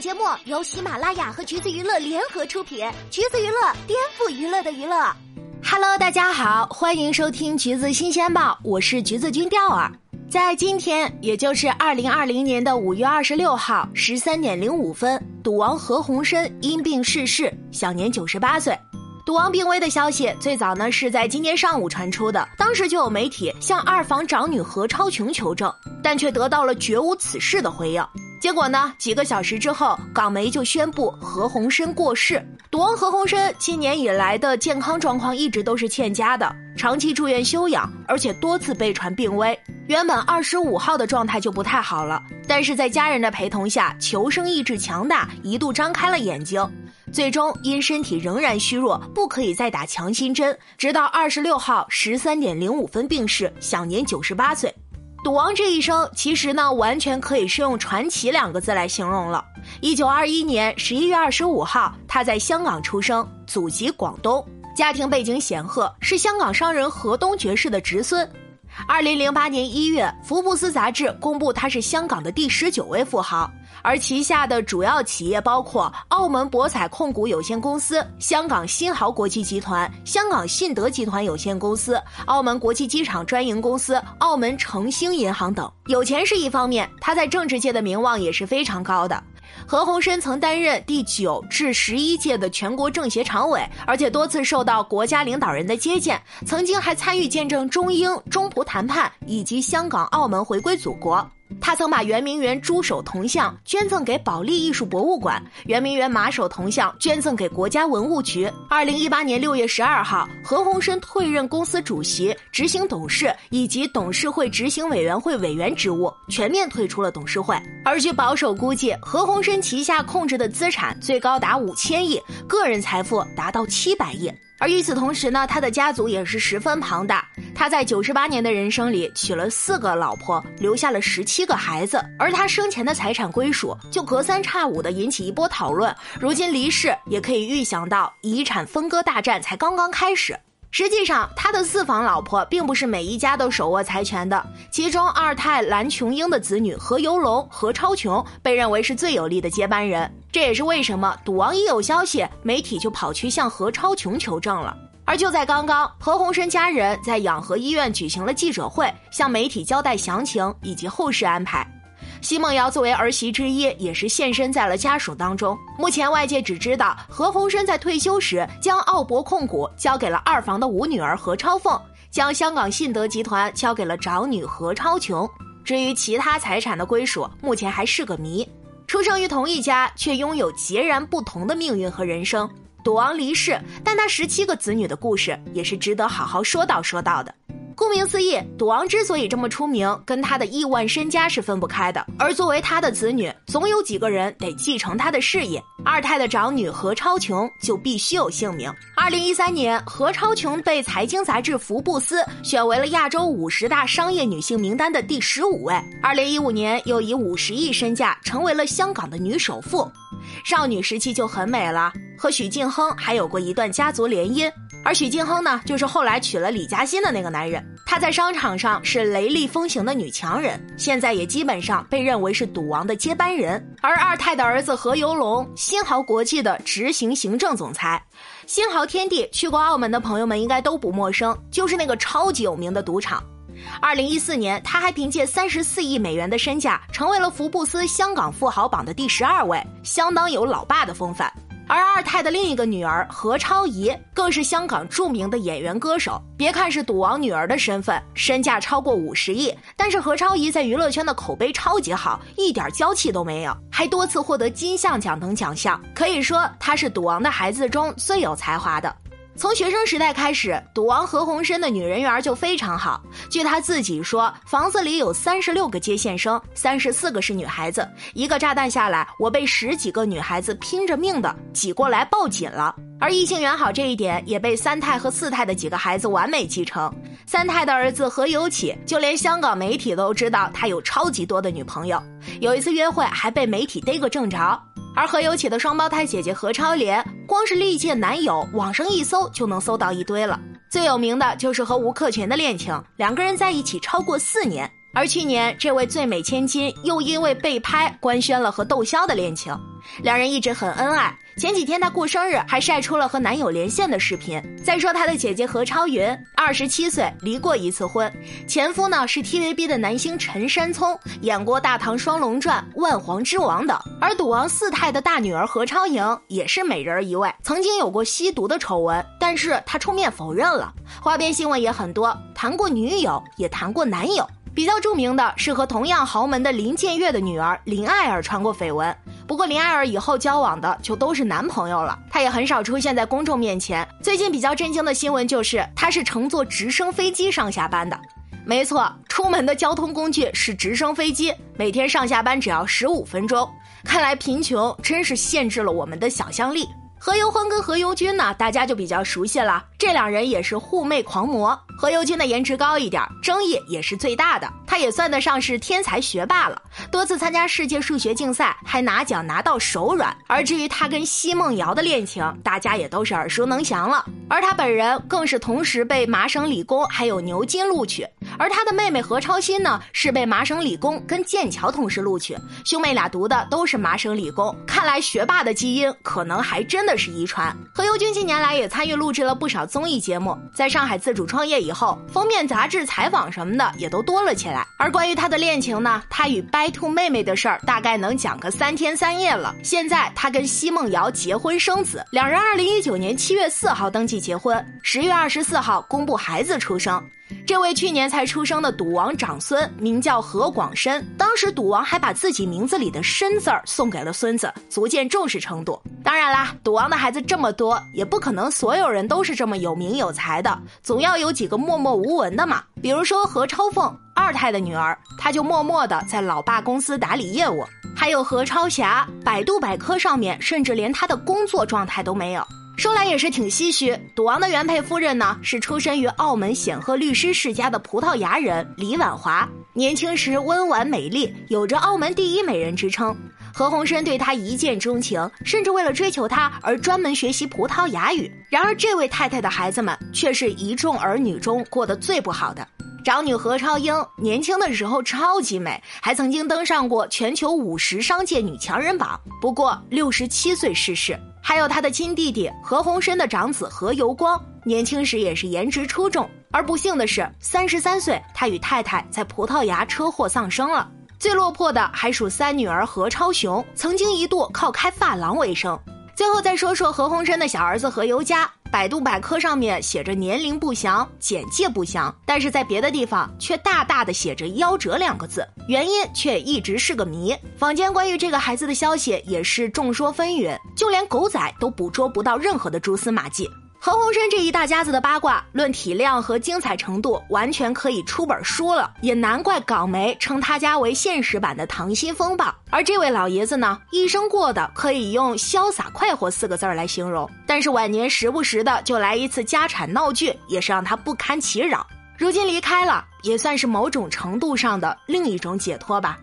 节目由喜马拉雅和橘子娱乐联合出品，橘子娱乐颠覆娱乐的娱乐。Hello，大家好，欢迎收听橘子新鲜报，我是橘子君钓儿。在今天，也就是二零二零年的五月二十六号十三点零五分，赌王何鸿燊因病逝世，享年九十八岁。赌王病危的消息最早呢是在今天上午传出的，当时就有媒体向二房长女何超琼求证，但却得到了绝无此事的回应。结果呢，几个小时之后，港媒就宣布何鸿燊过世。赌王何鸿燊今年以来的健康状况一直都是欠佳的，长期住院休养，而且多次被传病危。原本二十五号的状态就不太好了，但是在家人的陪同下，求生意志强大，一度张开了眼睛。最终因身体仍然虚弱，不可以再打强心针，直到二十六号十三点零五分病逝，享年九十八岁。赌王这一生其实呢，完全可以是用传奇两个字来形容了。一九二一年十一月二十五号，他在香港出生，祖籍广东，家庭背景显赫，是香港商人何东爵士的侄孙。二零零八年一月，福布斯杂志公布他是香港的第十九位富豪。而旗下的主要企业包括澳门博彩控股有限公司、香港新豪国际集团、香港信德集团有限公司、澳门国际机场专营公司、澳门诚兴银行等。有钱是一方面，他在政治界的名望也是非常高的。何鸿燊曾担任第九至十一届的全国政协常委，而且多次受到国家领导人的接见，曾经还参与见证中英、中葡谈判以及香港、澳门回归祖国。他曾把圆明园猪首铜像捐赠给保利艺术博物馆，圆明园马首铜像捐赠给国家文物局。二零一八年六月十二号，何鸿燊退任公司主席、执行董事以及董事会执行委员会委员职务，全面退出了董事会。而据保守估计，何鸿燊旗下控制的资产最高达五千亿，个人财富达到七百亿。而与此同时呢，他的家族也是十分庞大。他在九十八年的人生里娶了四个老婆，留下了十七个孩子。而他生前的财产归属就隔三差五的引起一波讨论。如今离世，也可以预想到遗产分割大战才刚刚开始。实际上，他的四房老婆并不是每一家都手握财权的。其中，二太蓝琼英的子女何猷龙、何超琼被认为是最有力的接班人。这也是为什么赌王一有消息，媒体就跑去向何超琼求证了。而就在刚刚，何鸿燊家人在养和医院举行了记者会，向媒体交代详情以及后事安排。奚梦瑶作为儿媳之一，也是现身在了家属当中。目前外界只知道何鸿燊在退休时将澳博控股交给了二房的五女儿何超凤，将香港信德集团交给了长女何超琼。至于其他财产的归属，目前还是个谜。出生于同一家，却拥有截然不同的命运和人生。赌王离世，但他十七个子女的故事也是值得好好说道说道的。顾名思义，赌王之所以这么出名，跟他的亿万身家是分不开的。而作为他的子女，总有几个人得继承他的事业。二太的长女何超琼就必须有姓名。二零一三年，何超琼被财经杂志《福布斯》选为了亚洲五十大商业女性名单的第十五位。二零一五年，又以五十亿身价成为了香港的女首富。少女时期就很美了，和许晋亨还有过一段家族联姻。而许晋亨呢，就是后来娶了李嘉欣的那个男人。他在商场上是雷厉风行的女强人，现在也基本上被认为是赌王的接班人。而二太的儿子何猷龙，新濠国际的执行行政总裁。新濠天地去过澳门的朋友们应该都不陌生，就是那个超级有名的赌场。二零一四年，他还凭借三十四亿美元的身价，成为了福布斯香港富豪榜的第十二位，相当有老爸的风范。而二太的另一个女儿何超仪，更是香港著名的演员歌手。别看是赌王女儿的身份，身价超过五十亿，但是何超仪在娱乐圈的口碑超级好，一点娇气都没有，还多次获得金像奖等奖项，可以说她是赌王的孩子中最有才华的。从学生时代开始，赌王何鸿燊的女人缘就非常好。据他自己说，房子里有三十六个接线生，三十四个是女孩子。一个炸弹下来，我被十几个女孩子拼着命的挤过来抱紧了。而异性缘好这一点，也被三太和四太的几个孩子完美继承。三太的儿子何有启，就连香港媒体都知道他有超级多的女朋友。有一次约会，还被媒体逮个正着。而何猷启的双胞胎姐姐何超莲，光是历届男友，网上一搜就能搜到一堆了。最有名的就是和吴克群的恋情，两个人在一起超过四年。而去年，这位最美千金又因为被拍官宣了和窦骁的恋情，两人一直很恩爱。前几天她过生日，还晒出了和男友连线的视频。再说她的姐姐何超云，二十七岁，离过一次婚，前夫呢是 TVB 的男星陈山聪，演过《大唐双龙传》《万皇之王》等。而赌王四太的大女儿何超莹也是美人儿一位，曾经有过吸毒的丑闻，但是她出面否认了。花边新闻也很多，谈过女友，也谈过男友。比较著名的是和同样豪门的林建岳的女儿林爱儿传过绯闻，不过林爱儿以后交往的就都是男朋友了，她也很少出现在公众面前。最近比较震惊的新闻就是，她是乘坐直升飞机上下班的。没错，出门的交通工具是直升飞机，每天上下班只要十五分钟。看来贫穷真是限制了我们的想象力。何猷欢跟何猷君呢，大家就比较熟悉了。这两人也是护妹狂魔。何猷君的颜值高一点，争议也是最大的。他也算得上是天才学霸了，多次参加世界数学竞赛，还拿奖拿到手软。而至于他跟奚梦瑶的恋情，大家也都是耳熟能详了。而他本人更是同时被麻省理工还有牛津录取。而他的妹妹何超欣呢，是被麻省理工跟剑桥同时录取，兄妹俩读的都是麻省理工。看来学霸的基因可能还真的是遗传。何猷君近年来也参与录制了不少综艺节目，在上海自主创业以以后，封面杂志采访什么的也都多了起来。而关于他的恋情呢，他与白兔妹妹的事儿大概能讲个三天三夜了。现在他跟奚梦瑶结婚生子，两人二零一九年七月四号登记结婚，十月二十四号公布孩子出生。这位去年才出生的赌王长孙名叫何广深，当时赌王还把自己名字里的“深”字儿送给了孙子，足见重视程度。当然啦，赌王的孩子这么多，也不可能所有人都是这么有名有才的，总要有几个默默无闻的嘛。比如说何超凤，二太的女儿，她就默默的在老爸公司打理业务；还有何超霞，百度百科上面甚至连她的工作状态都没有。说来也是挺唏嘘，赌王的原配夫人呢，是出身于澳门显赫律师世家的葡萄牙人李婉华。年轻时温婉美丽，有着澳门第一美人之称。何鸿燊对她一见钟情，甚至为了追求她而专门学习葡萄牙语。然而，这位太太的孩子们却是一众儿女中过得最不好的。长女何超英年轻的时候超级美，还曾经登上过全球五十商界女强人榜。不过，六十七岁逝世。还有他的亲弟弟何鸿燊的长子何猷光，年轻时也是颜值出众，而不幸的是，三十三岁他与太太在葡萄牙车祸丧生了。最落魄的还属三女儿何超雄，曾经一度靠开发廊为生。最后再说说何鸿燊的小儿子何猷佳。百度百科上面写着年龄不详，简介不详，但是在别的地方却大大的写着夭折两个字，原因却一直是个谜。坊间关于这个孩子的消息也是众说纷纭，就连狗仔都捕捉不到任何的蛛丝马迹。何鸿燊这一大家子的八卦，论体量和精彩程度，完全可以出本书了。也难怪港媒称他家为现实版的《溏心风暴》。而这位老爷子呢，一生过的可以用潇洒快活四个字来形容。但是晚年时不时的就来一次家产闹剧，也是让他不堪其扰。如今离开了，也算是某种程度上的另一种解脱吧。